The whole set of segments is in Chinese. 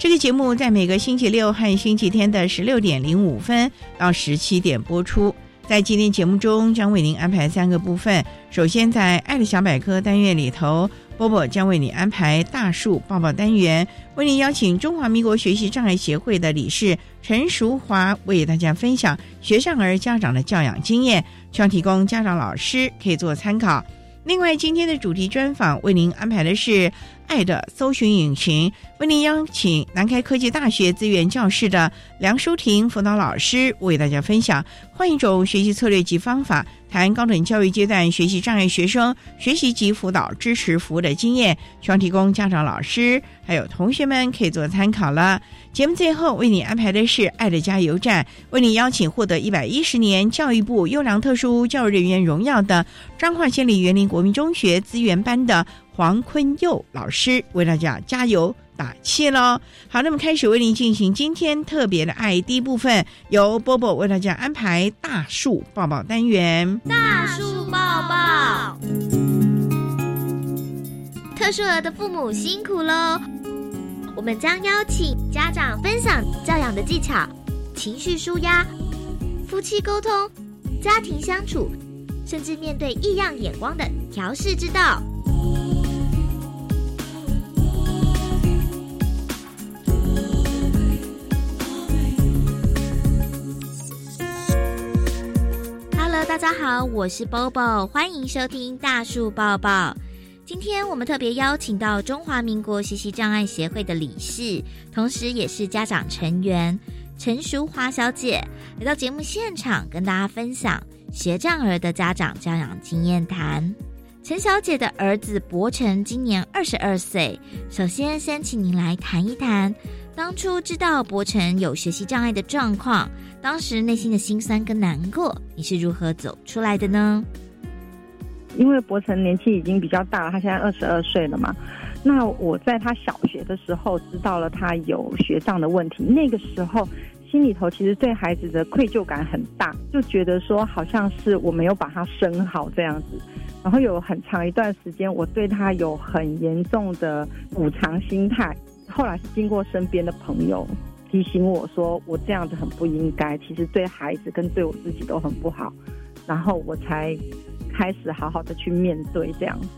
这个节目在每个星期六和星期天的十六点零五分到十七点播出。在今天节目中，将为您安排三个部分。首先，在“爱的小百科”单元里头，波波将为你安排“大树抱抱”单元，为您邀请中华民国学习障碍协会的理事陈淑华为大家分享学障儿家长的教养经验，希望提供家长老师可以做参考。另外，今天的主题专访为您安排的是。爱的搜寻引擎为您邀请南开科技大学资源教室的梁淑婷辅导老师为大家分享换一种学习策略及方法，谈高等教育阶段学习障碍学生学习及辅导支持服务的经验，希望提供家长、老师还有同学们可以做参考了。节目最后为你安排的是爱的加油站，为你邀请获得一百一十年教育部优良特殊教育人员荣耀的彰化县立园林国民中学资源班的。黄坤佑老师为大家加油打气喽！好，那么开始为您进行今天特别的爱第一部分，由波波为大家安排大树抱抱单元。大树抱抱，特殊儿的父母辛苦喽！我们将邀请家长分享教养的技巧、情绪舒压、夫妻沟通、家庭相处，甚至面对异样眼光的调试之道。Hello，大家好，我是 Bobo，欢迎收听大树抱抱。今天我们特别邀请到中华民国学习障碍协会的理事，同时也是家长成员陈淑华小姐来到节目现场，跟大家分享学障儿的家长教养经验谈。陈小姐的儿子博成今年二十二岁，首先先请您来谈一谈，当初知道博成有学习障碍的状况。当时内心的心酸跟难过，你是如何走出来的呢？因为博成年纪已经比较大了，他现在二十二岁了嘛。那我在他小学的时候知道了他有学障的问题，那个时候心里头其实对孩子的愧疚感很大，就觉得说好像是我没有把他生好这样子。然后有很长一段时间，我对他有很严重的补偿心态。后来是经过身边的朋友。提醒我说我这样子很不应该，其实对孩子跟对我自己都很不好，然后我才开始好好的去面对这样子。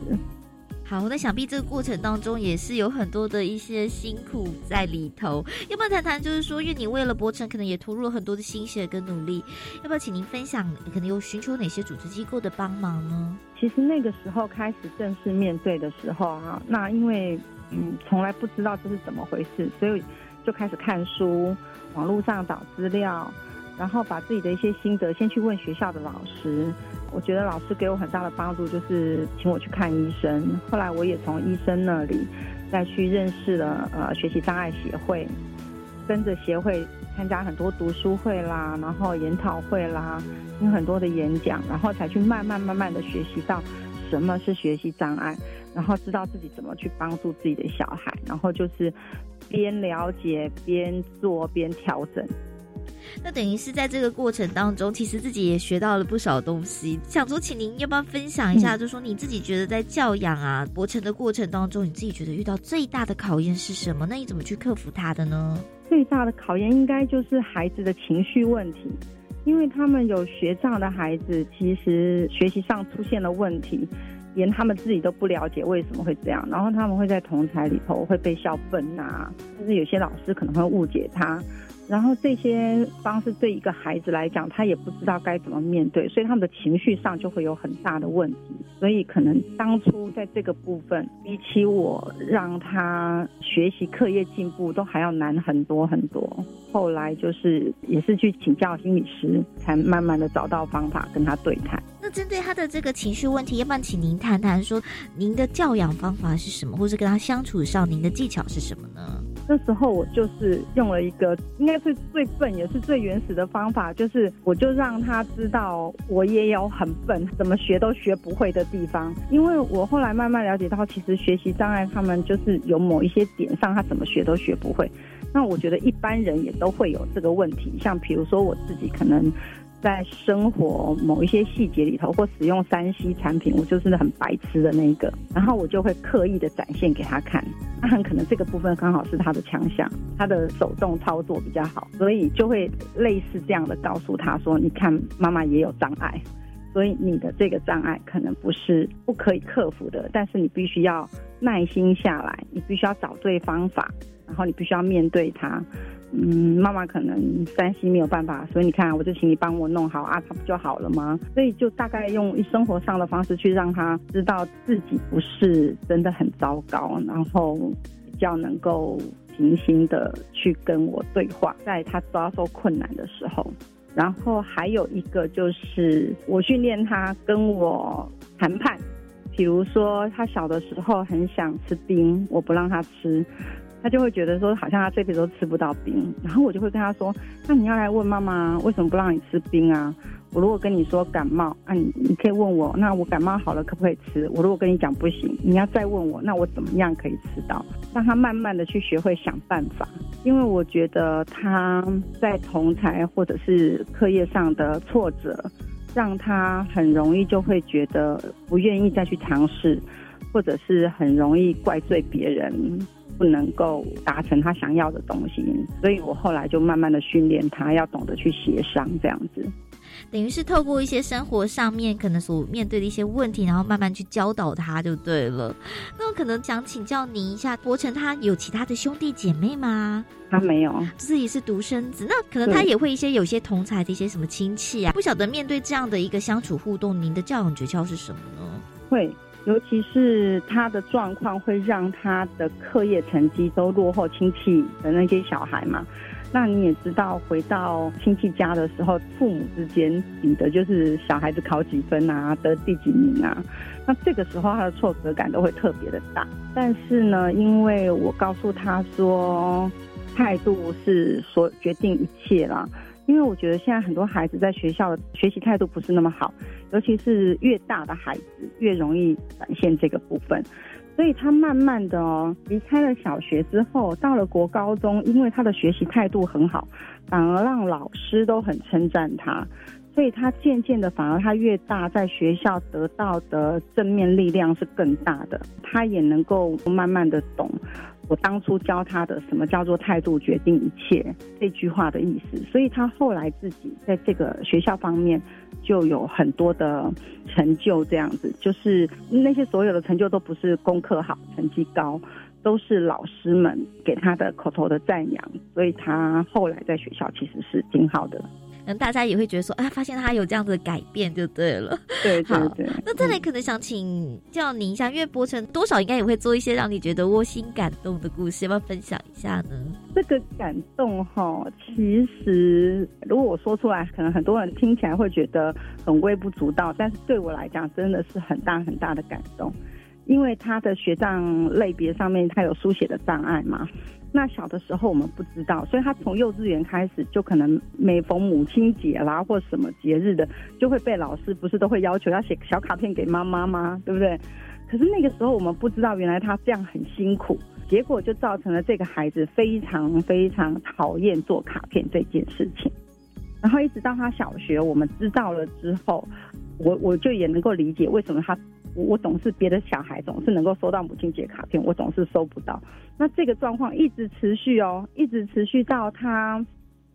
好，那想必这个过程当中也是有很多的一些辛苦在里头。要不要谈谈？就是说，因为你为了博成，可能也投入了很多的心血跟努力。要不要请您分享？你可能有寻求哪些组织机构的帮忙呢？其实那个时候开始正式面对的时候啊，那因为嗯从来不知道这是怎么回事，所以。就开始看书，网络上找资料，然后把自己的一些心得先去问学校的老师。我觉得老师给我很大的帮助，就是请我去看医生。后来我也从医生那里再去认识了呃学习障碍协会，跟着协会参加很多读书会啦，然后研讨会啦，听很多的演讲，然后才去慢慢慢慢的学习到什么是学习障碍，然后知道自己怎么去帮助自己的小孩，然后就是。边了解边做边调整，那等于是在这个过程当中，其实自己也学到了不少东西。想说，请您要不要分享一下，就说你自己觉得在教养啊、博成的过程当中，你自己觉得遇到最大的考验是什么？那你怎么去克服它的呢？最大的考验应该就是孩子的情绪问题，因为他们有学障的孩子，其实学习上出现了问题，连他们自己都不了解为什么会这样，然后他们会在同台里头会被笑笨呐，甚至有些老师可能会误解他。然后这些方式对一个孩子来讲，他也不知道该怎么面对，所以他们的情绪上就会有很大的问题。所以可能当初在这个部分，比起我让他学习课业进步，都还要难很多很多。后来就是也是去请教心理师，才慢慢的找到方法跟他对谈。那针对他的这个情绪问题，要不然请您谈谈说您的教养方法是什么，或是跟他相处上您的技巧是什么呢？那时候我就是用了一个应该是最笨也是最原始的方法，就是我就让他知道我也有很笨，怎么学都学不会的地方。因为我后来慢慢了解到，其实学习障碍他们就是有某一些点上，他怎么学都学不会。那我觉得一般人也都会有这个问题，像比如说我自己可能。在生活某一些细节里头，或使用三 C 产品，我就是很白痴的那一个，然后我就会刻意的展现给他看。那很可能这个部分刚好是他的强项，他的手动操作比较好，所以就会类似这样的告诉他说：“你看，妈妈也有障碍，所以你的这个障碍可能不是不可以克服的，但是你必须要耐心下来，你必须要找对方法，然后你必须要面对它。”嗯，妈妈可能担心没有办法，所以你看，我就请你帮我弄好啊，他不就好了吗？所以就大概用生活上的方式去让他知道自己不是真的很糟糕，然后比较能够平心的去跟我对话，在他遭受困难的时候。然后还有一个就是我训练他跟我谈判，比如说他小的时候很想吃冰，我不让他吃。他就会觉得说，好像他这辈子都吃不到冰，然后我就会跟他说，那你要来问妈妈为什么不让你吃冰啊？我如果跟你说感冒，啊，你你可以问我，那我感冒好了可不可以吃？我如果跟你讲不行，你要再问我，那我怎么样可以吃到？让他慢慢的去学会想办法，因为我觉得他在同才或者是课业上的挫折，让他很容易就会觉得不愿意再去尝试，或者是很容易怪罪别人。不能够达成他想要的东西，所以我后来就慢慢的训练他要懂得去协商，这样子，等于是透过一些生活上面可能所面对的一些问题，然后慢慢去教导他就对了。那我可能想请教您一下，博成他有其他的兄弟姐妹吗？他没有，自己是独生子，那可能他也会一些有些同才的一些什么亲戚啊，不晓得面对这样的一个相处互动，您的教养诀窍是什么呢？会。尤其是他的状况会让他的课业成绩都落后亲戚的那些小孩嘛？那你也知道，回到亲戚家的时候，父母之间比的就是小孩子考几分啊，得第几名啊。那这个时候他的挫折感都会特别的大。但是呢，因为我告诉他说，态度是所决定一切啦。因为我觉得现在很多孩子在学校的学习态度不是那么好，尤其是越大的孩子越容易展现这个部分，所以他慢慢的哦离开了小学之后，到了国高中，因为他的学习态度很好，反而让老师都很称赞他，所以他渐渐的反而他越大在学校得到的正面力量是更大的，他也能够慢慢的懂。我当初教他的什么叫做态度决定一切这句话的意思，所以他后来自己在这个学校方面就有很多的成就，这样子。就是那些所有的成就都不是功课好、成绩高，都是老师们给他的口头的赞扬，所以他后来在学校其实是挺好的。嗯，大家也会觉得说，啊，发现他有这样子的改变就对了。对对 对。那再来可能想请教您一下，因为博成多少应该也会做一些让你觉得窝心感动的故事，要不要分享一下呢？这个感动哈，其实如果我说出来，可能很多人听起来会觉得很微不足道，但是对我来讲真的是很大很大的感动，因为他的学障类别上面他有书写的障碍嘛。那小的时候我们不知道，所以他从幼稚园开始就可能每逢母亲节啦或什么节日的，就会被老师不是都会要求要写小卡片给妈妈吗？对不对？可是那个时候我们不知道，原来他这样很辛苦。结果就造成了这个孩子非常非常讨厌做卡片这件事情。然后一直到他小学，我们知道了之后，我我就也能够理解为什么他我我总是别的小孩总是能够收到母亲节卡片，我总是收不到。那这个状况一直持续哦，一直持续到他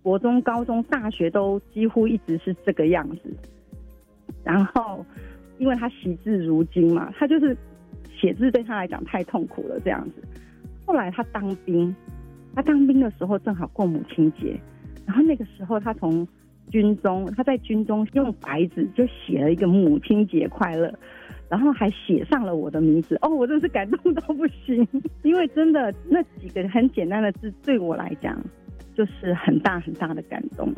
国中、高中、大学都几乎一直是这个样子。然后，因为他惜字如金嘛，他就是写字对他来讲太痛苦了这样子。后来他当兵，他当兵的时候正好过母亲节，然后那个时候他从军中，他在军中用白纸就写了一个母亲节快乐，然后还写上了我的名字。哦，我真是感动到不行，因为真的那几个很简单的字对我来讲就是很大很大的感动。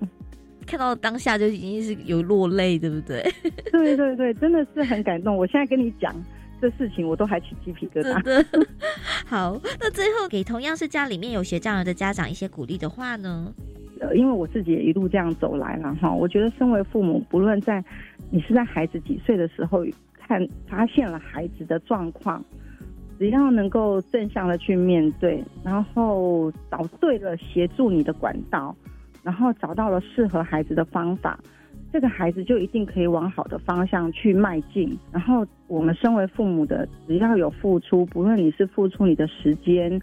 看到当下就已经是有落泪，对不对？对对对，真的是很感动。我现在跟你讲这事情，我都还起鸡皮疙瘩。真的。好，那最后给同样是家里面有学障儿的家长一些鼓励的话呢？呃，因为我自己也一路这样走来了哈，我觉得身为父母，不论在你是在孩子几岁的时候看发现了孩子的状况，只要能够正向的去面对，然后找对了协助你的管道。然后找到了适合孩子的方法，这个孩子就一定可以往好的方向去迈进。然后我们身为父母的，只要有付出，不论你是付出你的时间，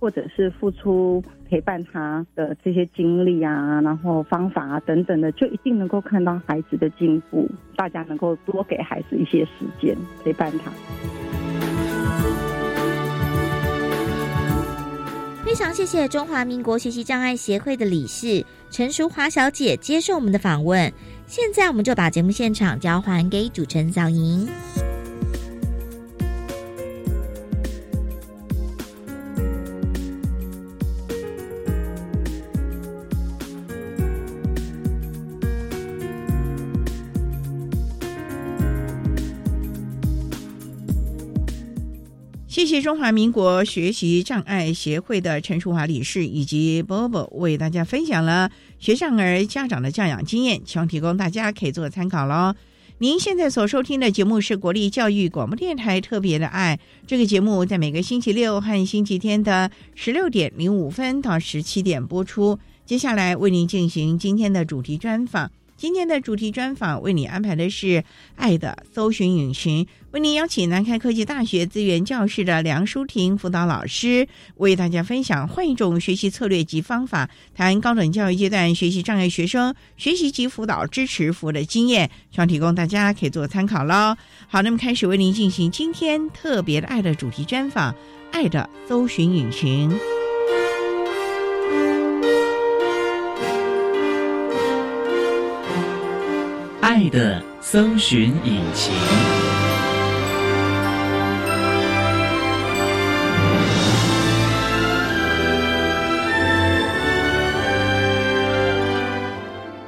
或者是付出陪伴他的这些经历啊，然后方法啊等等的，就一定能够看到孩子的进步。大家能够多给孩子一些时间陪伴他。非常谢谢中华民国学习障碍协会的理事陈淑华小姐接受我们的访问。现在我们就把节目现场交还给主持人小莹。谢谢中华民国学习障碍协会的陈淑华理事以及 Bobo 为大家分享了学障儿家长的教养经验，希望提供大家可以做参考喽。您现在所收听的节目是国立教育广播电台特别的爱这个节目，在每个星期六和星期天的十六点零五分到十七点播出。接下来为您进行今天的主题专访。今天的主题专访为你安排的是《爱的搜寻引擎》，为您邀请南开科技大学资源教室的梁淑婷辅导老师，为大家分享换一种学习策略及方法，谈高等教育阶段学习障碍学生学习及辅导支持服务的经验，希望提供大家可以做参考喽。好，那么开始为您进行今天特别的爱的主题专访，《爱的搜寻引擎》。爱的搜寻引擎。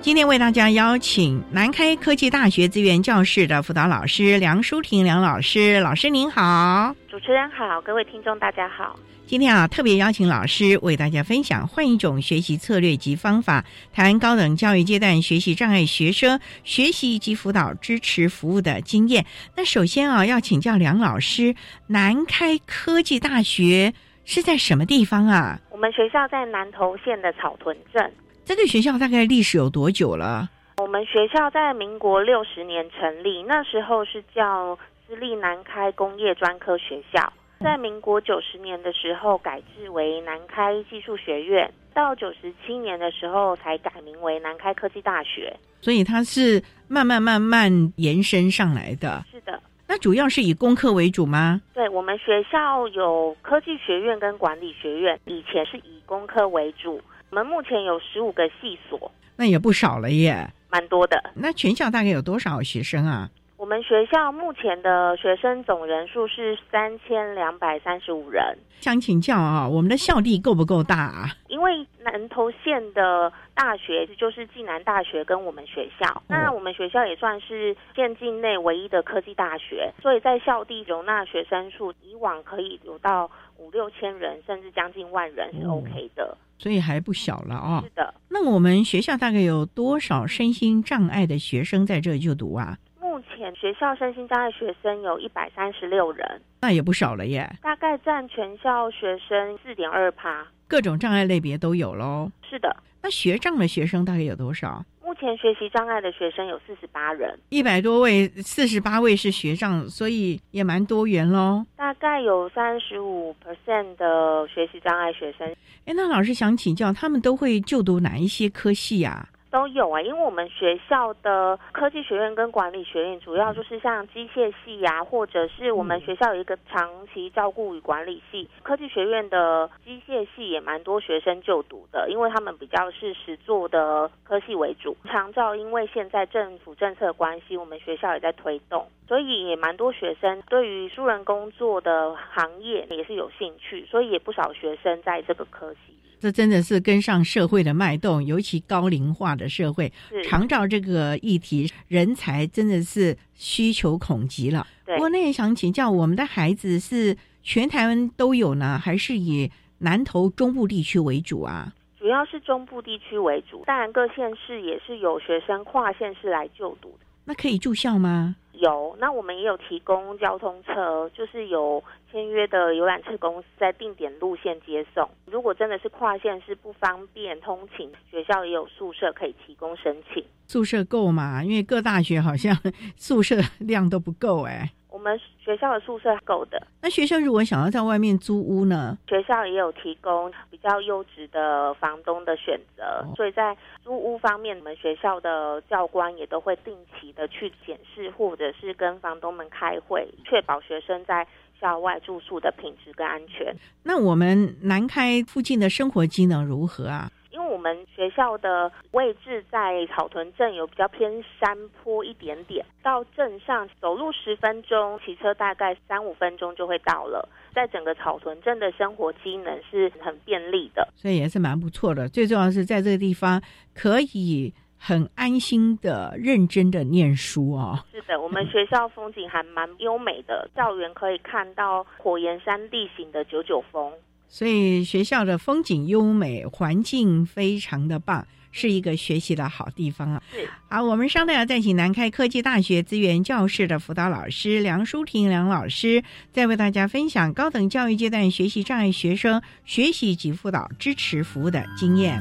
今天为大家邀请南开科技大学资源教室的辅导老师梁淑婷梁老师，老师您好，主持人好，各位听众大家好。今天啊，特别邀请老师为大家分享换一种学习策略及方法，谈高等教育阶段学习障碍学生学习及辅导支持服务的经验。那首先啊，要请教梁老师，南开科技大学是在什么地方啊？我们学校在南投县的草屯镇。这个学校大概历史有多久了？我们学校在民国六十年成立，那时候是叫私立南开工业专科学校。在民国九十年的时候改制为南开技术学院，到九十七年的时候才改名为南开科技大学。所以它是慢慢慢慢延伸上来的。是的，那主要是以工科为主吗？对我们学校有科技学院跟管理学院，以前是以工科为主。我们目前有十五个系所，那也不少了耶，蛮多的。那全校大概有多少学生啊？我们学校目前的学生总人数是三千两百三十五人。想请教啊，我们的校地够不够大啊？因为南投县的大学就是暨南大学跟我们学校，那我们学校也算是县境内唯一的科技大学，所以在校地容纳学生数以往可以有到五六千人，甚至将近万人是 OK 的，所以还不小了啊。是的。那我们学校大概有多少身心障碍的学生在这就读啊？目前前学校身心障碍学生有一百三十六人，那也不少了耶，大概占全校学生四点二趴。各种障碍类别都有喽。是的，那学障的学生大概有多少？目前学习障碍的学生有四十八人，一百多位，四十八位是学障，所以也蛮多元喽。大概有三十五 percent 的学习障碍学生。哎，那老师想请教，他们都会就读哪一些科系呀？都有啊，因为我们学校的科技学院跟管理学院主要就是像机械系呀，或者是我们学校有一个长期照顾与管理系。科技学院的机械系也蛮多学生就读的，因为他们比较是实做的科系为主。长照因为现在政府政策关系，我们学校也在推动，所以也蛮多学生对于书人工作的行业也是有兴趣，所以也不少学生在这个科系。这真的是跟上社会的脉动，尤其高龄化的社会，长照这个议题，人才真的是需求恐急了。不过，那也想请教，我们的孩子是全台湾都有呢，还是以南投中部地区为主啊？主要是中部地区为主，当然各县市也是有学生跨县市来就读的。那可以住校吗？有，那我们也有提供交通车，就是有签约的游览车公司在定点路线接送。如果真的是跨线是不方便通勤，学校也有宿舍可以提供申请。宿舍够吗？因为各大学好像宿舍量都不够哎。我们学校的宿舍够的。那学生如果想要在外面租屋呢？学校也有提供比较优质的房东的选择，所以在租屋方面，我们学校的教官也都会定期的去检视，或者是跟房东们开会，确保学生在校外住宿的品质跟安全。那我们南开附近的生活机能如何啊？我们学校的位置在草屯镇，有比较偏山坡一点点，到镇上走路十分钟，骑车大概三五分钟就会到了。在整个草屯镇的生活机能是很便利的，所以也是蛮不错的。最重要是在这个地方可以很安心的、认真的念书哦。是的，我们学校风景还蛮优美的，校园可以看到火焰山地形的九九峰。所以学校的风景优美，环境非常的棒，是一个学习的好地方啊。好，我们稍待要再请南开科技大学资源教室的辅导老师梁淑婷梁老师，再为大家分享高等教育阶段学习障碍学生学习及辅导支持服务的经验。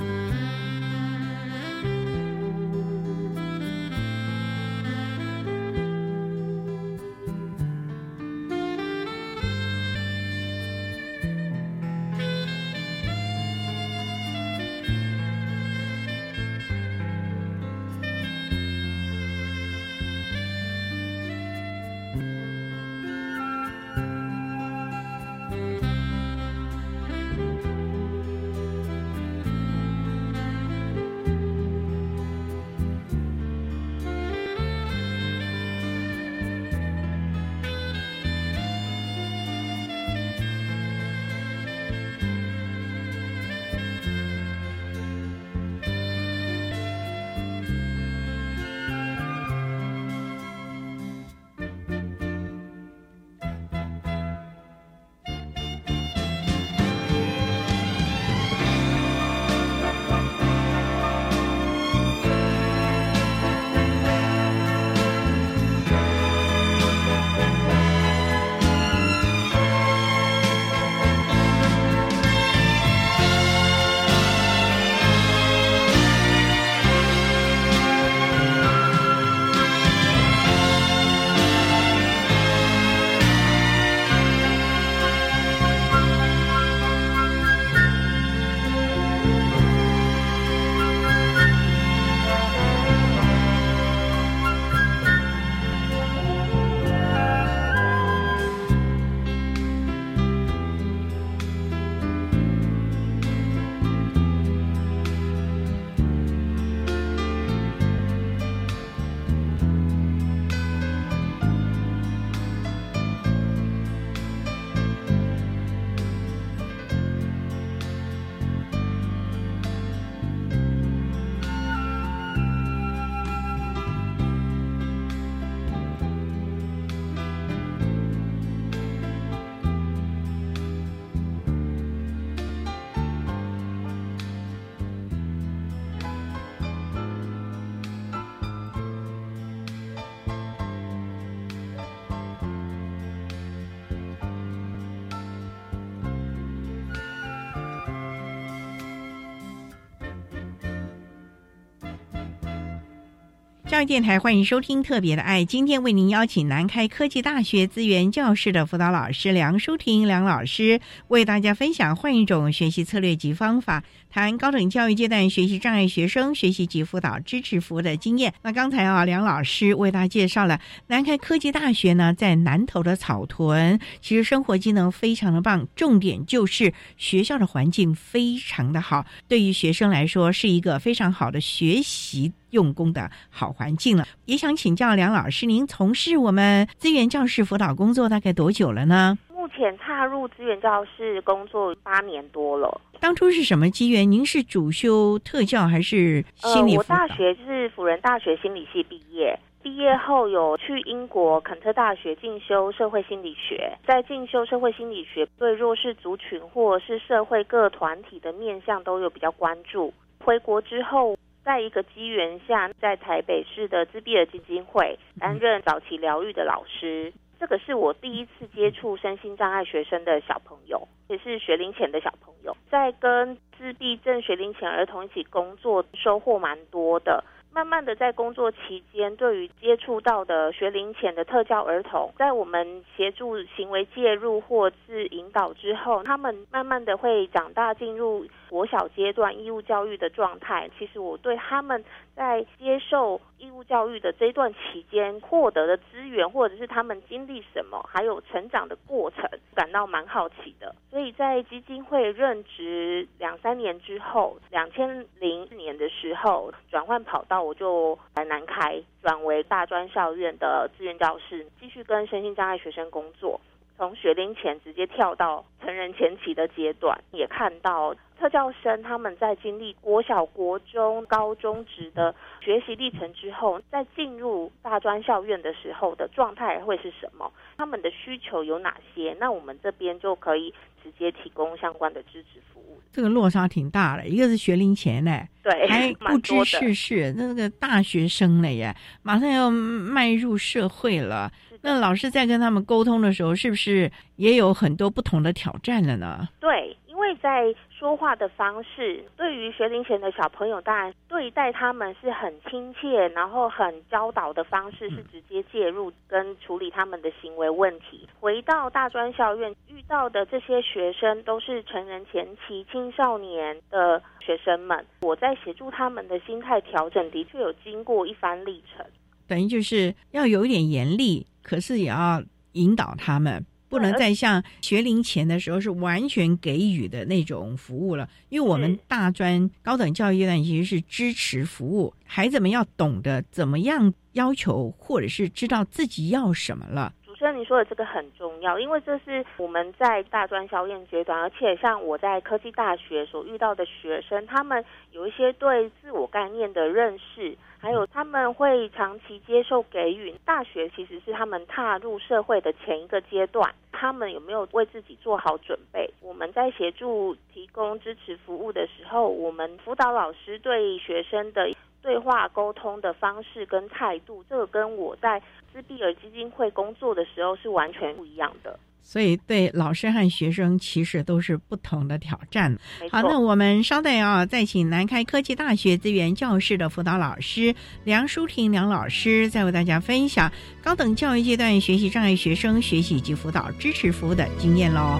电台欢迎收听《特别的爱》，今天为您邀请南开科技大学资源教室的辅导老师梁淑婷梁老师，为大家分享换一种学习策略及方法，谈高等教育阶段学习障碍学生学习及辅导支持服务的经验。那刚才啊，梁老师为大家介绍了南开科技大学呢，在南投的草屯，其实生活机能非常的棒，重点就是学校的环境非常的好，对于学生来说是一个非常好的学习。用工的好环境了，也想请教梁老师，您从事我们资源教室辅导工作大概多久了呢？目前踏入资源教室工作八年多了。当初是什么机缘？您是主修特教还是心理辅导？我大学是辅仁大学心理系毕业，毕业后有去英国肯特大学进修社会心理学，在进修社会心理学，对弱势族群或是社会各团体的面向都有比较关注。回国之后。在一个机缘下，在台北市的自闭儿基金会担任早期疗愈的老师，这个是我第一次接触身心障碍学生的小朋友，也是学龄前的小朋友，在跟自闭症学龄前儿童一起工作，收获蛮多的。慢慢的，在工作期间，对于接触到的学龄前的特教儿童，在我们协助行为介入或是引导之后，他们慢慢的会长大，进入国小阶段义务教育的状态。其实我对他们在接受义务教育的这段期间获得的资源，或者是他们经历什么，还有成长的过程，感到蛮好奇的。所以在基金会任职两三年之后，两千零四年的时候转换跑道。我就来南开，转为大专校院的志愿教师，继续跟身心障碍学生工作。从学龄前直接跳到成人前期的阶段，也看到特教生他们在经历国小、国中、高中职的学习历程之后，在进入大专校院的时候的状态会是什么？他们的需求有哪些？那我们这边就可以直接提供相关的支持服务。这个落差挺大的，一个是学龄前呢，对，还 不知世事，那个大学生了耶，马上要迈入社会了。那老师在跟他们沟通的时候，是不是也有很多不同的挑战了呢？对，因为在说话的方式，对于学龄前的小朋友，当然对待他们是很亲切，然后很教导的方式是直接介入跟处理他们的行为问题。回到大专校院遇到的这些学生，都是成人前期青少年的学生们，我在协助他们的心态调整，的确有经过一番历程。等于就是要有一点严厉，可是也要引导他们，不能再像学龄前的时候是完全给予的那种服务了。因为我们大专高等教育阶段其实是支持服务，孩子们要懂得怎么样要求，或者是知道自己要什么了。主持人，你说的这个很重要，因为这是我们在大专校验阶段，而且像我在科技大学所遇到的学生，他们有一些对自我概念的认识。还有他们会长期接受给予，大学其实是他们踏入社会的前一个阶段，他们有没有为自己做好准备？我们在协助提供支持服务的时候，我们辅导老师对学生的对话沟通的方式跟态度，这个跟我在自闭儿基金会工作的时候是完全不一样的。所以，对老师和学生其实都是不同的挑战。好，那我们稍待啊，再请南开科技大学资源教室的辅导老师梁淑婷梁老师，再为大家分享高等教育阶段学习障碍学生学习及辅导支持服务的经验喽。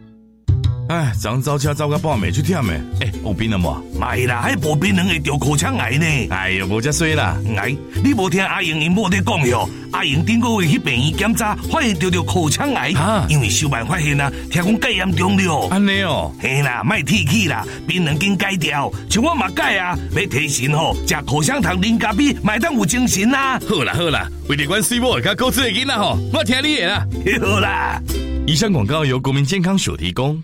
哎，昨早车走到半暝去忝诶！哎，有病了无？没啦，还无病能会得口腔癌呢。哎呦，无遮衰啦！哎，你无听阿英因某在讲哟？阿英顶个月去病院检查，发现得着口腔癌。啊，因为小办发现啊，听讲介严重了。安尼哦，嘿啦，卖提起啦，病人经改掉，像我嘛改啊，要提神吼，食口香糖、零咖啡，买当有精神啦。好啦好啦，为了关水某甲高智的囡仔吼，我听你的啦。好啦，以上广告由国民健康署提供。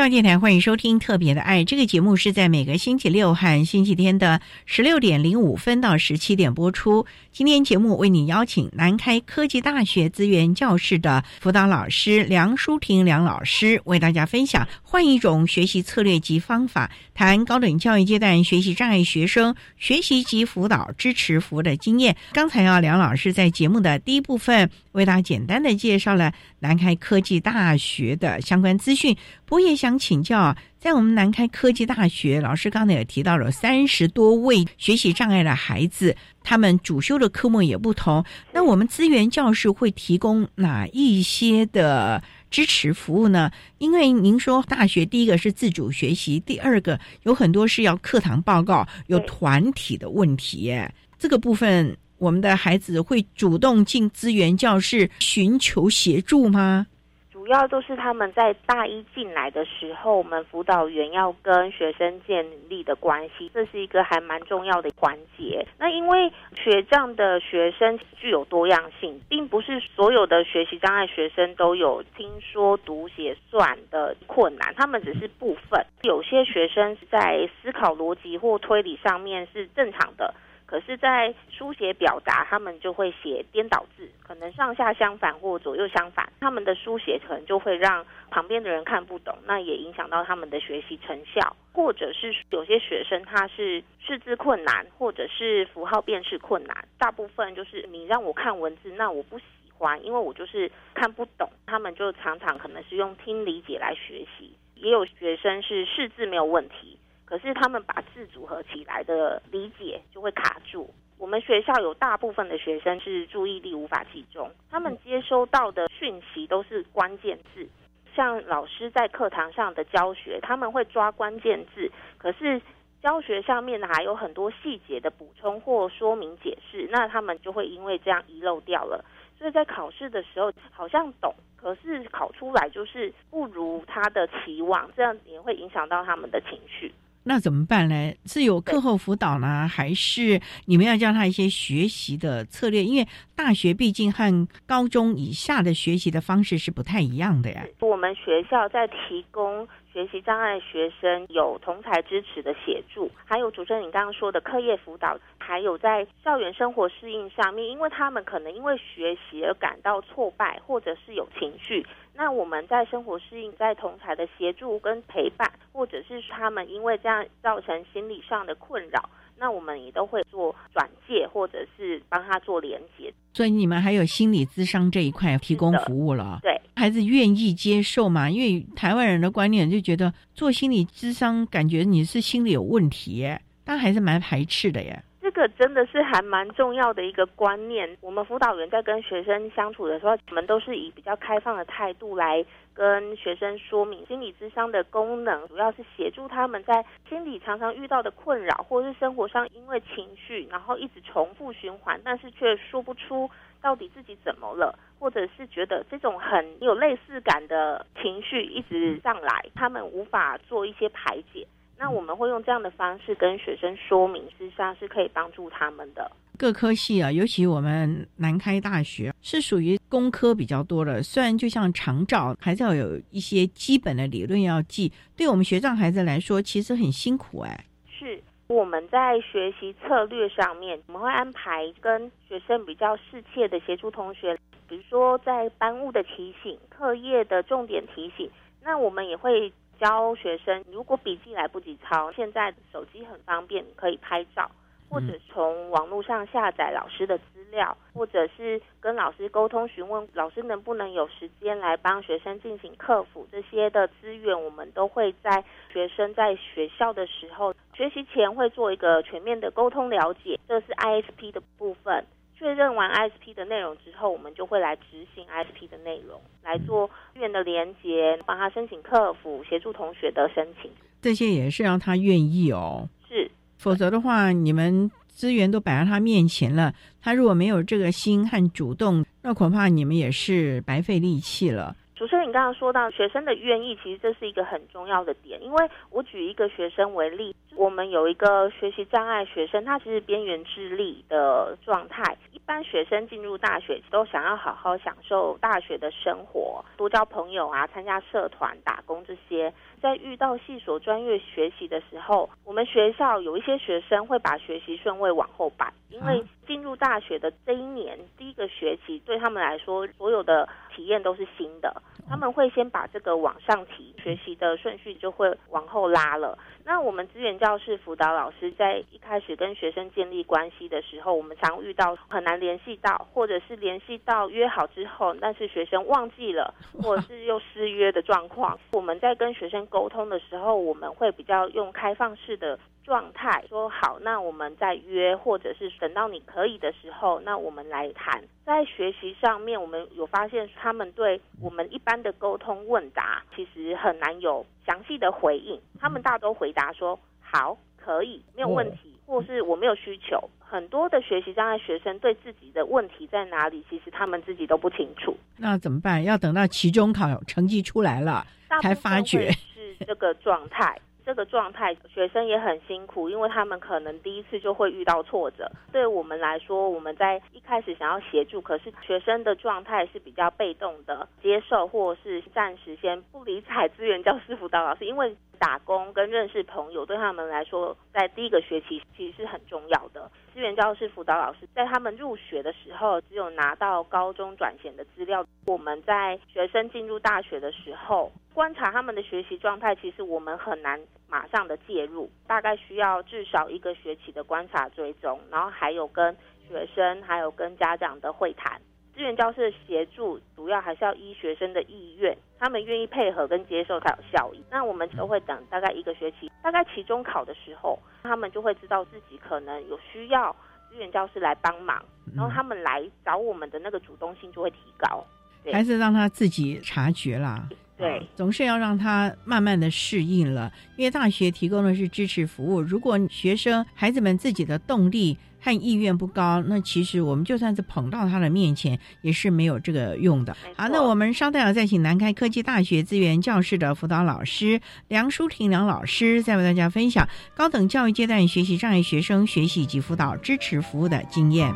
教育电台欢迎收听《特别的爱》这个节目，是在每个星期六和星期天的十六点零五分到十七点播出。今天节目为你邀请南开科技大学资源教室的辅导老师梁淑婷梁老师，为大家分享换一种学习策略及方法，谈高等教育阶段学习障碍学生学习及辅导支持服务的经验。刚才啊，梁老师在节目的第一部分为大家简单的介绍了南开科技大学的相关资讯，不过也想。想请教，在我们南开科技大学，老师刚才也提到了三十多位学习障碍的孩子，他们主修的科目也不同。那我们资源教室会提供哪一些的支持服务呢？因为您说大学第一个是自主学习，第二个有很多是要课堂报告，有团体的问题。这个部分，我们的孩子会主动进资源教室寻求协助吗？主要都是他们在大一进来的时候，我们辅导员要跟学生建立的关系，这是一个还蛮重要的环节。那因为学障的学生具有多样性，并不是所有的学习障碍学生都有听说读写算的困难，他们只是部分。有些学生在思考逻辑或推理上面是正常的。可是，在书写表达，他们就会写颠倒字，可能上下相反或左右相反，他们的书写可能就会让旁边的人看不懂，那也影响到他们的学习成效。或者是有些学生他是识字困难，或者是符号辨识困难，大部分就是你让我看文字，那我不喜欢，因为我就是看不懂。他们就常常可能是用听理解来学习，也有学生是识字没有问题。可是他们把字组合起来的理解就会卡住。我们学校有大部分的学生是注意力无法集中，他们接收到的讯息都是关键字。像老师在课堂上的教学，他们会抓关键字，可是教学上面还有很多细节的补充或说明解释，那他们就会因为这样遗漏掉了。所以在考试的时候好像懂，可是考出来就是不如他的期望，这样也会影响到他们的情绪。那怎么办呢？是有课后辅导呢，还是你们要教他一些学习的策略？因为大学毕竟和高中以下的学习的方式是不太一样的呀。我们学校在提供学习障碍学生有同才支持的协助，还有主持人你刚刚说的课业辅导，还有在校园生活适应上面，因为他们可能因为学习而感到挫败，或者是有情绪。那我们在生活适应，在同才的协助跟陪伴，或者是他们因为这样造成心理上的困扰，那我们也都会做转介，或者是帮他做连接。所以你们还有心理咨商这一块提供服务了？对，孩子愿意接受嘛？因为台湾人的观念就觉得做心理咨商，感觉你是心理有问题，但还是蛮排斥的耶。这个真的是还蛮重要的一个观念。我们辅导员在跟学生相处的时候，我们都是以比较开放的态度来跟学生说明心理智商的功能，主要是协助他们在心理常常遇到的困扰，或者是生活上因为情绪，然后一直重复循环，但是却说不出到底自己怎么了，或者是觉得这种很有类似感的情绪一直上来，他们无法做一些排解。那我们会用这样的方式跟学生说明，事实上是可以帮助他们的。各科系啊，尤其我们南开大学是属于工科比较多的，虽然就像长照，还是要有一些基本的理论要记。对我们学长孩子来说，其实很辛苦哎。是我们在学习策略上面，我们会安排跟学生比较适切的协助同学，比如说在班务的提醒、课业的重点提醒，那我们也会。教学生，如果笔记来不及抄，现在手机很方便，可以拍照，或者从网络上下载老师的资料，或者是跟老师沟通询问老师能不能有时间来帮学生进行客服，这些的资源我们都会在学生在学校的时候学习前会做一个全面的沟通了解，这是 ISP 的部分。确认完 ISP 的内容之后，我们就会来执行 ISP 的内容，来做资源的连接，帮他申请客服，协助同学的申请。这些也是让他愿意哦，是，否则的话，你们资源都摆在他面前了，他如果没有这个心和主动，那恐怕你们也是白费力气了。主持人，你刚刚说到学生的愿意，其实这是一个很重要的点。因为我举一个学生为例，我们有一个学习障碍学生，他其实边缘智力的状态。一般学生进入大学都想要好好享受大学的生活，多交朋友啊，参加社团、打工这些。在遇到系所专业学习的时候，我们学校有一些学生会把学习顺位往后摆，因为进入大学的这一年第一个学期对他们来说，所有的体验都是新的。他们会先把这个往上提，学习的顺序就会往后拉了。那我们资源教室辅导老师在一开始跟学生建立关系的时候，我们常遇到很难联系到，或者是联系到约好之后，但是学生忘记了，或者是又失约的状况。我们在跟学生沟通的时候，我们会比较用开放式的。状态说好，那我们再约，或者是等到你可以的时候，那我们来谈。在学习上面，我们有发现他们对我们一般的沟通问答，其实很难有详细的回应。他们大都回答说好，可以，没有问题，或是我没有需求。很多的学习障碍学生对自己的问题在哪里，其实他们自己都不清楚。那怎么办？要等到期中考成绩出来了才发觉是这个状态。这个状态，学生也很辛苦，因为他们可能第一次就会遇到挫折。对我们来说，我们在一开始想要协助，可是学生的状态是比较被动的，接受或是暂时先不理睬资源教师辅导老师，因为打工跟认识朋友对他们来说，在第一个学期其实是很重要的。资源教师辅导老师在他们入学的时候，只有拿到高中转衔的资料。我们在学生进入大学的时候，观察他们的学习状态，其实我们很难马上的介入，大概需要至少一个学期的观察追踪，然后还有跟学生还有跟家长的会谈。资源教师的协助，主要还是要依学生的意愿，他们愿意配合跟接受才有效益。那我们都会等大概一个学期，大概期中考的时候，他们就会知道自己可能有需要资源教师来帮忙，然后他们来找我们的那个主动性就会提高。还是让他自己察觉啦，对，总是要让他慢慢的适应了。因为大学提供的是支持服务，如果学生孩子们自己的动力和意愿不高，那其实我们就算是捧到他的面前，也是没有这个用的。好，那我们稍待要再请南开科技大学资源教室的辅导老师梁淑婷梁老师，再为大家分享高等教育阶段学习障碍学生学习及辅导支持服务的经验。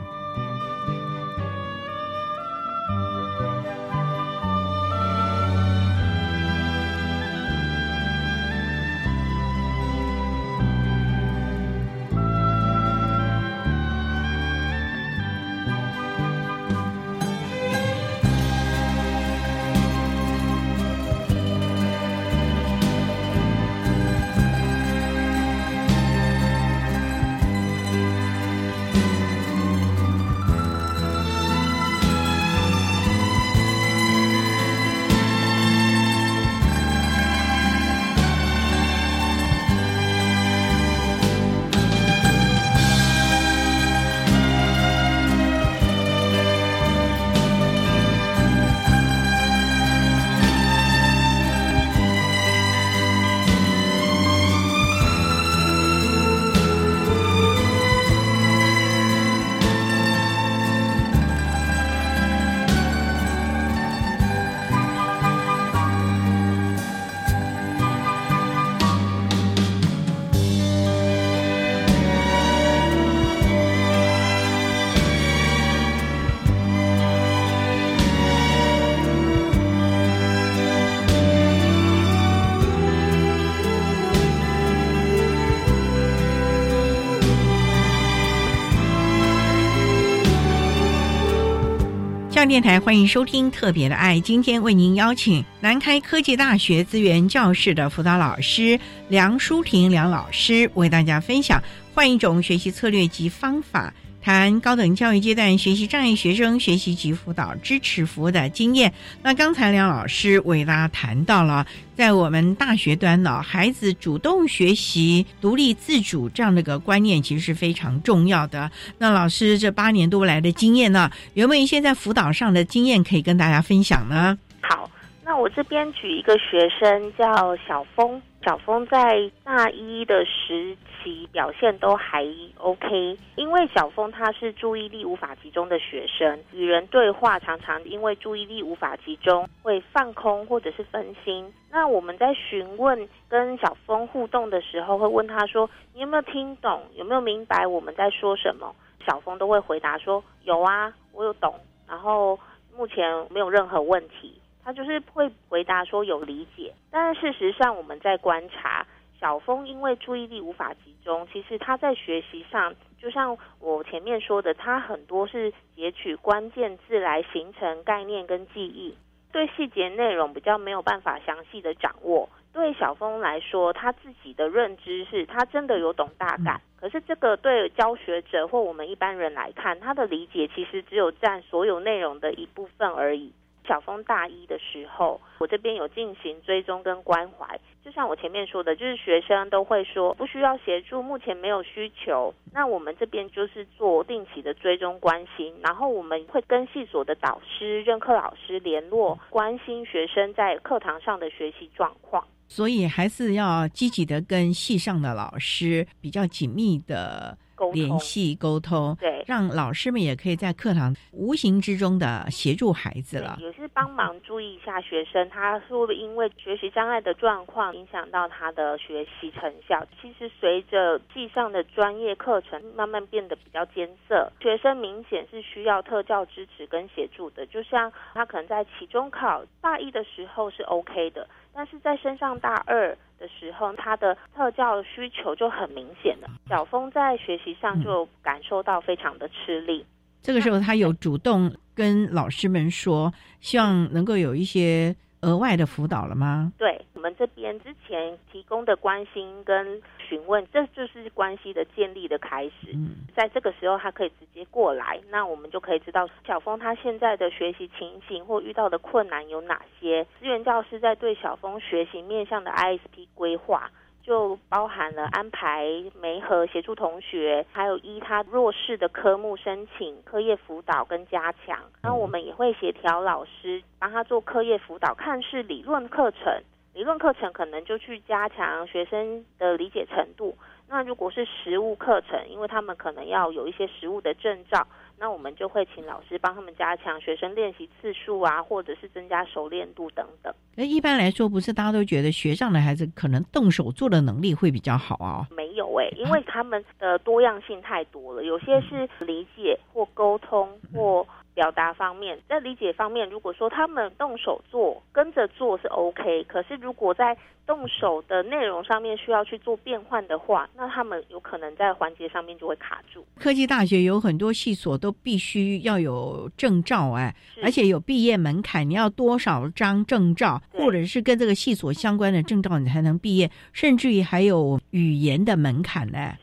电台，欢迎收听特别的爱。今天为您邀请南开科技大学资源教室的辅导老师梁淑婷梁老师，为大家分享换一种学习策略及方法。谈高等教育阶段学习障碍学生学习及辅导支持服务的经验。那刚才梁老师为大家谈到了，在我们大学端呢，孩子主动学习、独立自主这样的一个观念，其实是非常重要的。那老师这八年多来的经验呢，有没有一些在辅导上的经验可以跟大家分享呢？好，那我这边举一个学生叫小峰，小峰在大一的时。其表现都还 OK，因为小峰他是注意力无法集中的学生，与人对话常常因为注意力无法集中会放空或者是分心。那我们在询问跟小峰互动的时候，会问他说：“你有没有听懂？有没有明白我们在说什么？”小峰都会回答说：“有啊，我有懂。”然后目前没有任何问题，他就是会回答说有理解。但事实上我们在观察。小峰因为注意力无法集中，其实他在学习上，就像我前面说的，他很多是截取关键字来形成概念跟记忆，对细节内容比较没有办法详细的掌握。对小峰来说，他自己的认知是他真的有懂大概，可是这个对教学者或我们一般人来看，他的理解其实只有占所有内容的一部分而已。小峰大一的时候，我这边有进行追踪跟关怀，就像我前面说的，就是学生都会说不需要协助，目前没有需求。那我们这边就是做定期的追踪关心，然后我们会跟系所的导师、任课老师联络，关心学生在课堂上的学习状况。所以还是要积极的跟系上的老师比较紧密的。联系沟通，对，让老师们也可以在课堂无形之中的协助孩子了，也是帮忙注意一下学生，他说因为学习障碍的状况影响到他的学习成效。其实随着系上的专业课程慢慢变得比较艰涩，学生明显是需要特教支持跟协助的。就像他可能在期中考大一的时候是 OK 的。但是在升上大二的时候，他的特教需求就很明显了。小峰在学习上就感受到非常的吃力。这个时候，他有主动跟老师们说，希望能够有一些。额外的辅导了吗？对我们这边之前提供的关心跟询问，这就是关系的建立的开始。嗯，在这个时候他可以直接过来，那我们就可以知道小峰他现在的学习情形或遇到的困难有哪些。资源教师在对小峰学习面向的 ISP 规划。就包含了安排媒合协助同学，还有依他弱势的科目申请课业辅导跟加强。然后我们也会协调老师帮他做课业辅导，看是理论课程，理论课程可能就去加强学生的理解程度。那如果是实物课程，因为他们可能要有一些实物的证照。那我们就会请老师帮他们加强学生练习次数啊，或者是增加熟练度等等。那一般来说，不是大家都觉得学上的孩子可能动手做的能力会比较好啊？没有哎，因为他们的多样性太多了，有些是理解或沟通或。表达方面，在理解方面，如果说他们动手做，跟着做是 OK。可是如果在动手的内容上面需要去做变换的话，那他们有可能在环节上面就会卡住。科技大学有很多系所都必须要有证照，哎，而且有毕业门槛，你要多少张证照，或者是跟这个系所相关的证照，你才能毕业，甚至于还有语言的门槛呢。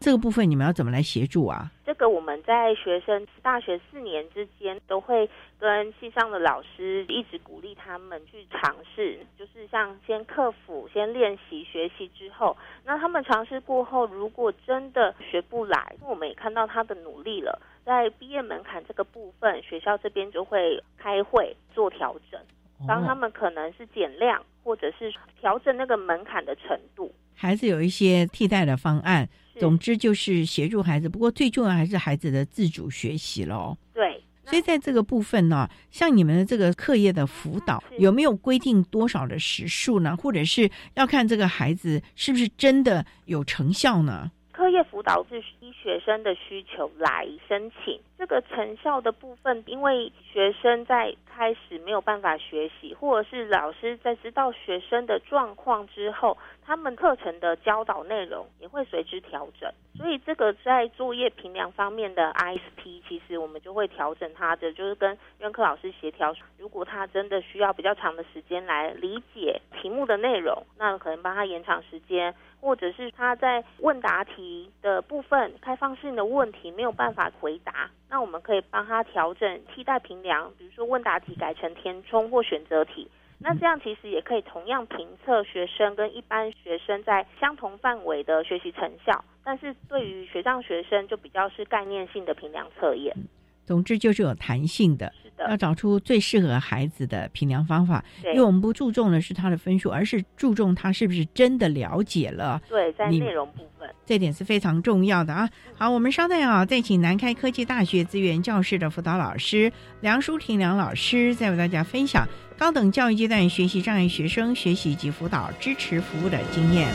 这个部分你们要怎么来协助啊？这个我们在学生大学四年之间都会跟系上的老师一直鼓励他们去尝试，就是像先克服、先练习、学习之后，那他们尝试过后，如果真的学不来，我们也看到他的努力了，在毕业门槛这个部分，学校这边就会开会做调整，帮他们可能是减量，或者是调整那个门槛的程度。还是有一些替代的方案。总之就是协助孩子，不过最重要还是孩子的自主学习喽。对，所以在这个部分呢，像你们的这个课业的辅导，有没有规定多少的时数呢？或者是要看这个孩子是不是真的有成效呢？课业辅导是依学生的需求来申请，这个成效的部分，因为学生在开始没有办法学习，或者是老师在知道学生的状况之后，他们课程的教导内容也会随之调整。所以这个在作业评量方面的 ISP，其实我们就会调整他的，就是跟任课老师协调。如果他真的需要比较长的时间来理解题目的内容，那可能帮他延长时间，或者是他在问答题的部分开放性的问题没有办法回答，那我们可以帮他调整替代评量，比如说问答题改成填充或选择题。那这样其实也可以同样评测学生跟一般学生在相同范围的学习成效，但是对于学障学生就比较是概念性的评量测验。总之就是有弹性的，是的，要找出最适合孩子的评量方法。对因为我们不注重的是他的分数，而是注重他是不是真的了解了。对，在内容部分。这点是非常重要的啊！好，我们稍待啊，再请南开科技大学资源教室的辅导老师梁淑婷梁老师，再为大家分享高等教育阶段学习障碍学生学习及辅导支持服务的经验。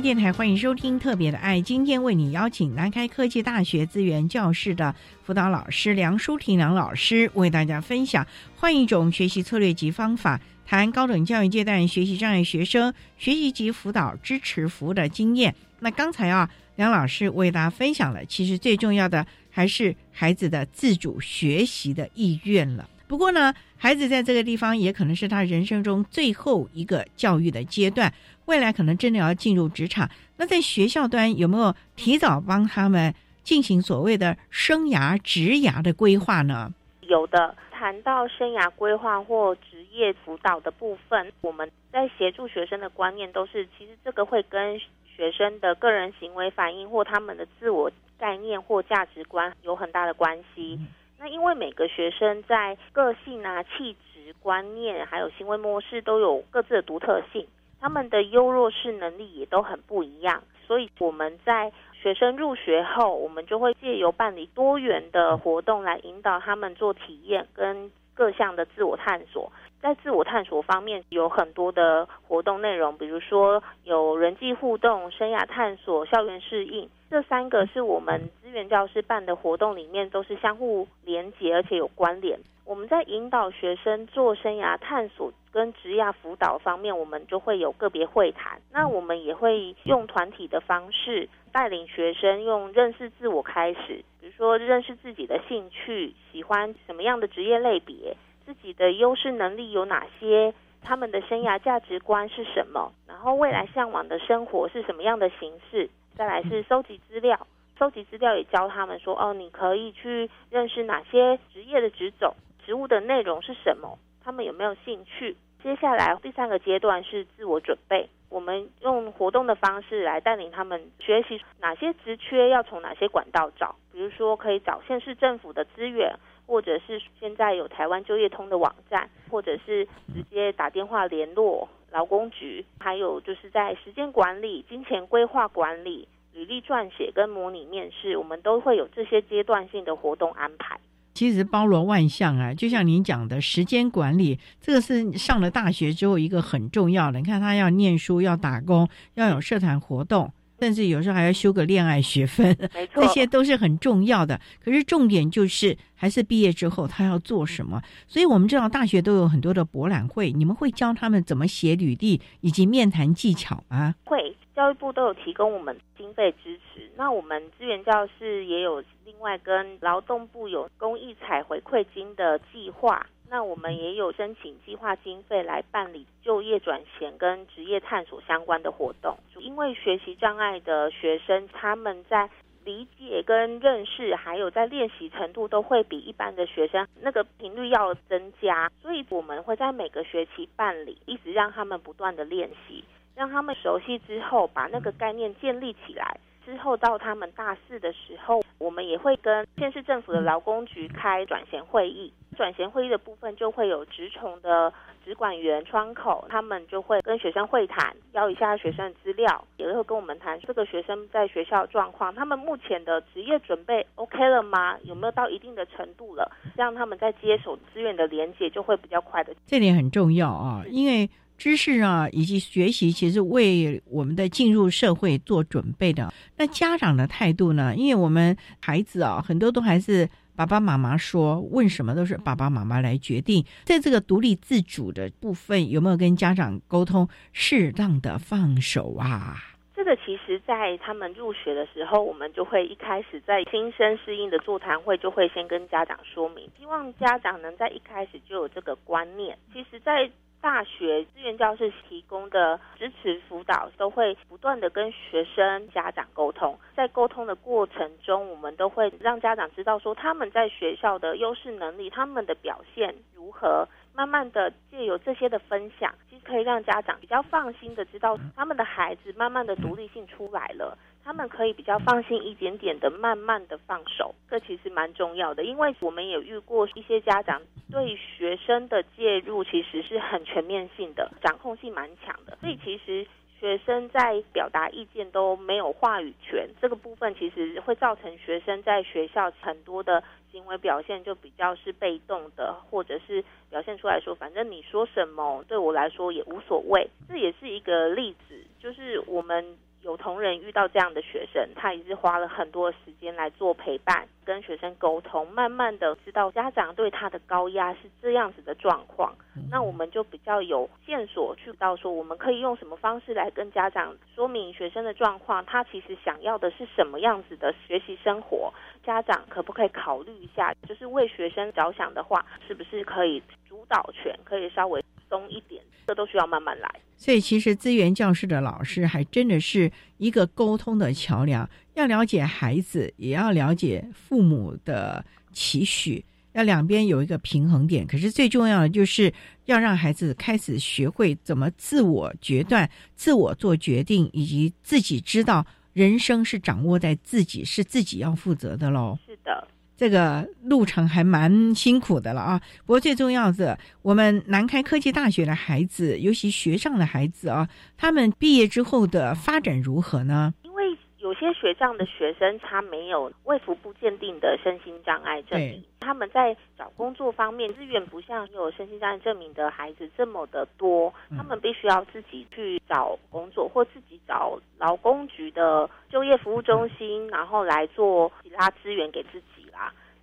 电台欢迎收听《特别的爱》，今天为你邀请南开科技大学资源教室的辅导老师梁淑婷梁老师，为大家分享换一种学习策略及方法，谈高等教育阶段学习障碍学生学习及辅导支持服务的经验。那刚才啊，梁老师为大家分享了，其实最重要的还是孩子的自主学习的意愿了。不过呢，孩子在这个地方也可能是他人生中最后一个教育的阶段，未来可能真的要进入职场。那在学校端有没有提早帮他们进行所谓的生涯职涯的规划呢？有的谈到生涯规划或职业辅导的部分，我们在协助学生的观念都是，其实这个会跟学生的个人行为反应或他们的自我概念或价值观有很大的关系。那因为每个学生在个性啊、气质、观念还有行为模式都有各自的独特性，他们的优弱势能力也都很不一样，所以我们在学生入学后，我们就会借由办理多元的活动来引导他们做体验跟各项的自我探索。在自我探索方面，有很多的活动内容，比如说有人际互动、生涯探索、校园适应，这三个是我们资源教师办的活动里面都是相互连结而且有关联。我们在引导学生做生涯探索跟职业辅导方面，我们就会有个别会谈。那我们也会用团体的方式带领学生用认识自我开始，比如说认识自己的兴趣，喜欢什么样的职业类别。自己的优势能力有哪些？他们的生涯价值观是什么？然后未来向往的生活是什么样的形式？再来是收集资料，收集资料也教他们说，哦，你可以去认识哪些职业的职种，职务的内容是什么，他们有没有兴趣？接下来第三个阶段是自我准备，我们用活动的方式来带领他们学习哪些职缺要从哪些管道找，比如说可以找县市政府的资源。或者是现在有台湾就业通的网站，或者是直接打电话联络劳工局，还有就是在时间管理、金钱规划管理、履历撰写跟模拟面试，我们都会有这些阶段性的活动安排。其实包罗万象啊，就像您讲的时间管理，这个是上了大学之后一个很重要的。你看他要念书、要打工、要有社团活动，甚至有时候还要修个恋爱学分，没错，这些都是很重要的。可是重点就是还是毕业之后他要做什么。所以我们知道大学都有很多的博览会，你们会教他们怎么写履历以及面谈技巧吗？会，教育部都有提供我们经费支持。那我们资源教室也有另外跟劳动部有公益彩回馈金的计划。那我们也有申请计划经费来办理就业转衔跟职业探索相关的活动。因为学习障碍的学生，他们在理解跟认识，还有在练习程度，都会比一般的学生那个频率要增加。所以我们会在每个学期办理，一直让他们不断的练习，让他们熟悉之后，把那个概念建立起来。之后到他们大四的时候，我们也会跟县市政府的劳工局开转衔会议。转衔会议的部分就会有职宠的职管员窗口，他们就会跟学生会谈，要一下学生的资料，也会跟我们谈这个学生在学校状况，他们目前的职业准备 OK 了吗？有没有到一定的程度了？让他们在接手资源的连接就会比较快的。这点很重要啊，因为。知识啊，以及学习，其实为我们的进入社会做准备的。那家长的态度呢？因为我们孩子啊，很多都还是爸爸妈妈说，问什么都是爸爸妈妈来决定。在这个独立自主的部分，有没有跟家长沟通，适当的放手啊？这个其实，在他们入学的时候，我们就会一开始在新生适应的座谈会，就会先跟家长说明，希望家长能在一开始就有这个观念。其实，在大学资源教室提供的支持辅导，都会不断的跟学生家长沟通。在沟通的过程中，我们都会让家长知道说他们在学校的优势能力，他们的表现如何。慢慢的借由这些的分享，其实可以让家长比较放心的知道他们的孩子慢慢的独立性出来了。他们可以比较放心一点点的，慢慢的放手，这其实蛮重要的。因为我们也遇过一些家长对学生的介入，其实是很全面性的，掌控性蛮强的。所以其实学生在表达意见都没有话语权，这个部分其实会造成学生在学校很多的行为表现就比较是被动的，或者是表现出来说，反正你说什么对我来说也无所谓。这也是一个例子，就是我们。有同仁遇到这样的学生，他也是花了很多时间来做陪伴，跟学生沟通，慢慢的知道家长对他的高压是这样子的状况。那我们就比较有线索去到说，我们可以用什么方式来跟家长说明学生的状况，他其实想要的是什么样子的学习生活，家长可不可以考虑一下？就是为学生着想的话，是不是可以主导权可以稍微松一点？这都需要慢慢来。所以，其实资源教室的老师还真的是一个沟通的桥梁，要了解孩子，也要了解父母的期许，要两边有一个平衡点。可是最重要的就是要让孩子开始学会怎么自我决断、自我做决定，以及自己知道人生是掌握在自己，是自己要负责的喽。是的。这个路程还蛮辛苦的了啊！不过最重要的，我们南开科技大学的孩子，尤其学上的孩子啊，他们毕业之后的发展如何呢？因为有些学障的学生，他没有卫福部鉴定的身心障碍证明，他们在找工作方面资源不像有身心障碍证明的孩子这么的多，他们必须要自己去找工作，或自己找劳工局的就业服务中心，然后来做其他资源给自己。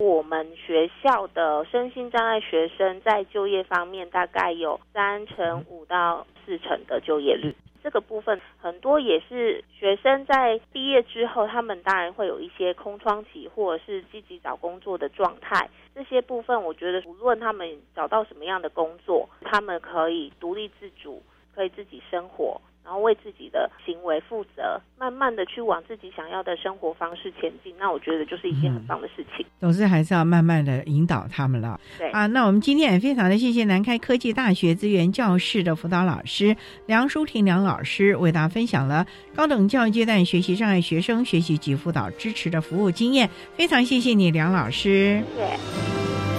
我们学校的身心障碍学生在就业方面大概有三成五到四成的就业率，这个部分很多也是学生在毕业之后，他们当然会有一些空窗期或者是积极找工作的状态。这些部分我觉得，无论他们找到什么样的工作，他们可以独立自主，可以自己生活。然后为自己的行为负责，慢慢的去往自己想要的生活方式前进，那我觉得就是一件很棒的事情。总之还是要慢慢的引导他们了。对啊，那我们今天也非常的谢谢南开科技大学资源教室的辅导老师梁淑婷梁老师，为大家分享了高等教育阶段学习障碍学生学习及辅导支持的服务经验。非常谢谢你，梁老师。谢谢。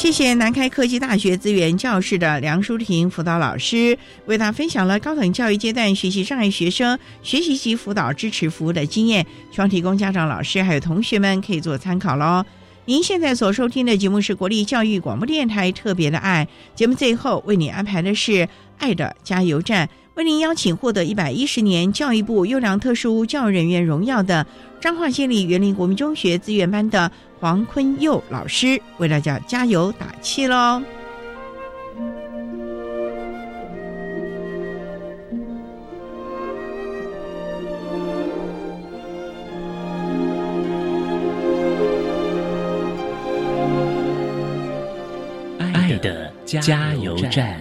谢谢南开科技大学资源教室的梁淑婷辅导老师，为他分享了高等教育阶段学习障碍学生学习及辅导支持服务的经验，希望提供家长、老师还有同学们可以做参考喽。您现在所收听的节目是国立教育广播电台特别的爱节目，最后为你安排的是爱的加油站，为您邀请获得一百一十年教育部优良特殊教育人员荣耀的彰化县立园林国民中学资源班的黄坤佑老师，为大家加油打气喽。爱的加油站。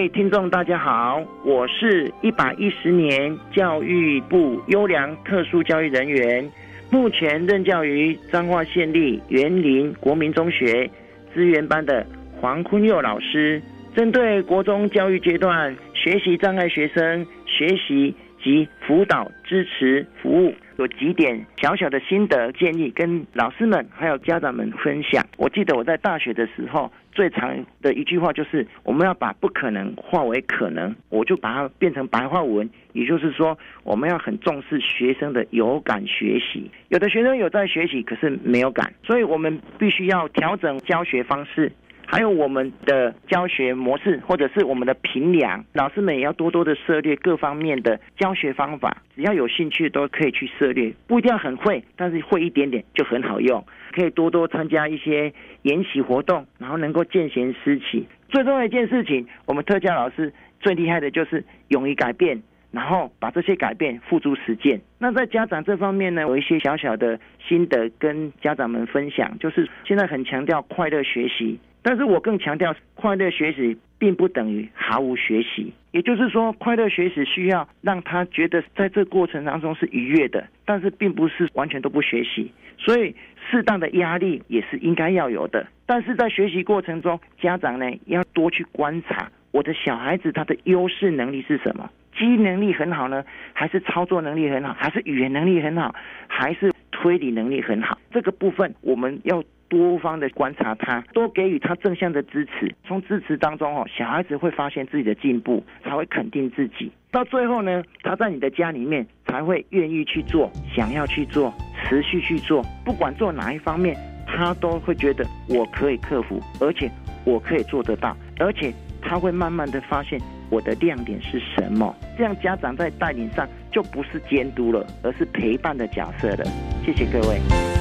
位听众，大家好，我是一百一十年教育部优良特殊教育人员，目前任教于彰化县立园林国民中学资源班的黄坤佑老师，针对国中教育阶段学习障碍学生学习。及辅导支持服务有几点小小的心得建议，跟老师们还有家长们分享。我记得我在大学的时候，最常的一句话就是我们要把不可能化为可能，我就把它变成白话文，也就是说，我们要很重视学生的有感学习。有的学生有在学习，可是没有感，所以我们必须要调整教学方式。还有我们的教学模式，或者是我们的评量，老师们也要多多的涉猎各方面的教学方法。只要有兴趣，都可以去涉猎，不一定要很会，但是会一点点就很好用。可以多多参加一些研习活动，然后能够见贤思齐。最重要一件事情，我们特教老师最厉害的就是勇于改变，然后把这些改变付诸实践。那在家长这方面呢，有一些小小的心得跟家长们分享，就是现在很强调快乐学习。但是我更强调，快乐学习并不等于毫无学习。也就是说，快乐学习需要让他觉得在这过程当中是愉悦的，但是并不是完全都不学习。所以，适当的压力也是应该要有的。但是在学习过程中，家长呢要多去观察我的小孩子他的优势能力是什么，记忆能力很好呢，还是操作能力很好，还是语言能力很好，还是推理能力很好？这个部分我们要。多方的观察他，多给予他正向的支持。从支持当中哦，小孩子会发现自己的进步，才会肯定自己。到最后呢，他在你的家里面才会愿意去做，想要去做，持续去做。不管做哪一方面，他都会觉得我可以克服，而且我可以做得到。而且他会慢慢的发现我的亮点是什么。这样家长在带领上就不是监督了，而是陪伴的角色了。谢谢各位。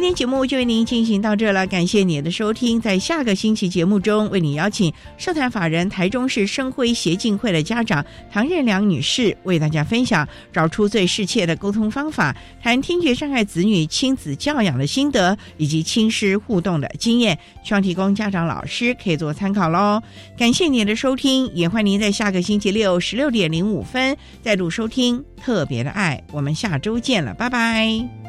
今天节目就为您进行到这了，感谢您的收听。在下个星期节目中，为你邀请社团法人台中市生辉协进会的家长唐任良女士，为大家分享找出最适切的沟通方法，谈听觉障碍子女亲子教养的心得以及亲师互动的经验，希望提供家长老师可以做参考喽。感谢您的收听，也欢迎您在下个星期六十六点零五分再度收听特别的爱。我们下周见了，拜拜。